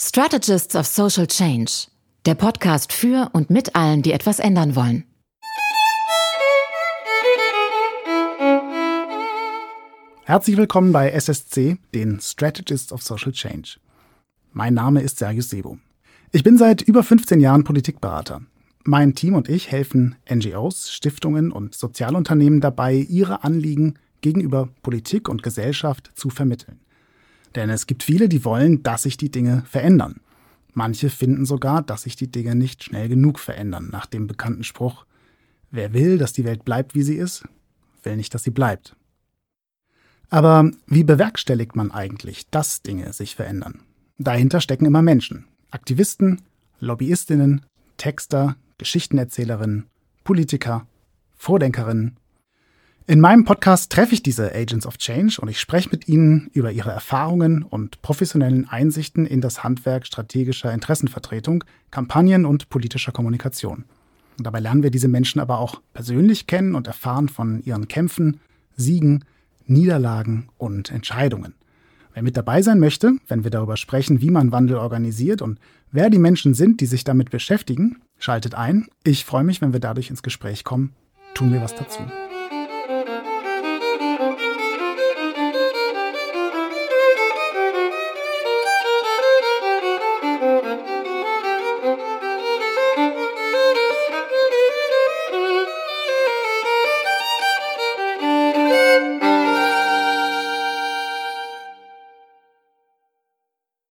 Strategists of Social Change, der Podcast für und mit allen, die etwas ändern wollen. Herzlich willkommen bei SSC, den Strategists of Social Change. Mein Name ist Sergius Sebo. Ich bin seit über 15 Jahren Politikberater. Mein Team und ich helfen NGOs, Stiftungen und Sozialunternehmen dabei, ihre Anliegen gegenüber Politik und Gesellschaft zu vermitteln. Denn es gibt viele, die wollen, dass sich die Dinge verändern. Manche finden sogar, dass sich die Dinge nicht schnell genug verändern, nach dem bekannten Spruch, wer will, dass die Welt bleibt, wie sie ist, will nicht, dass sie bleibt. Aber wie bewerkstelligt man eigentlich, dass Dinge sich verändern? Dahinter stecken immer Menschen. Aktivisten, Lobbyistinnen, Texter, Geschichtenerzählerinnen, Politiker, Vordenkerinnen, in meinem Podcast treffe ich diese Agents of Change und ich spreche mit ihnen über ihre Erfahrungen und professionellen Einsichten in das Handwerk strategischer Interessenvertretung, Kampagnen und politischer Kommunikation. Und dabei lernen wir diese Menschen aber auch persönlich kennen und erfahren von ihren Kämpfen, Siegen, Niederlagen und Entscheidungen. Wer mit dabei sein möchte, wenn wir darüber sprechen, wie man Wandel organisiert und wer die Menschen sind, die sich damit beschäftigen, schaltet ein. Ich freue mich, wenn wir dadurch ins Gespräch kommen. Tun wir was dazu.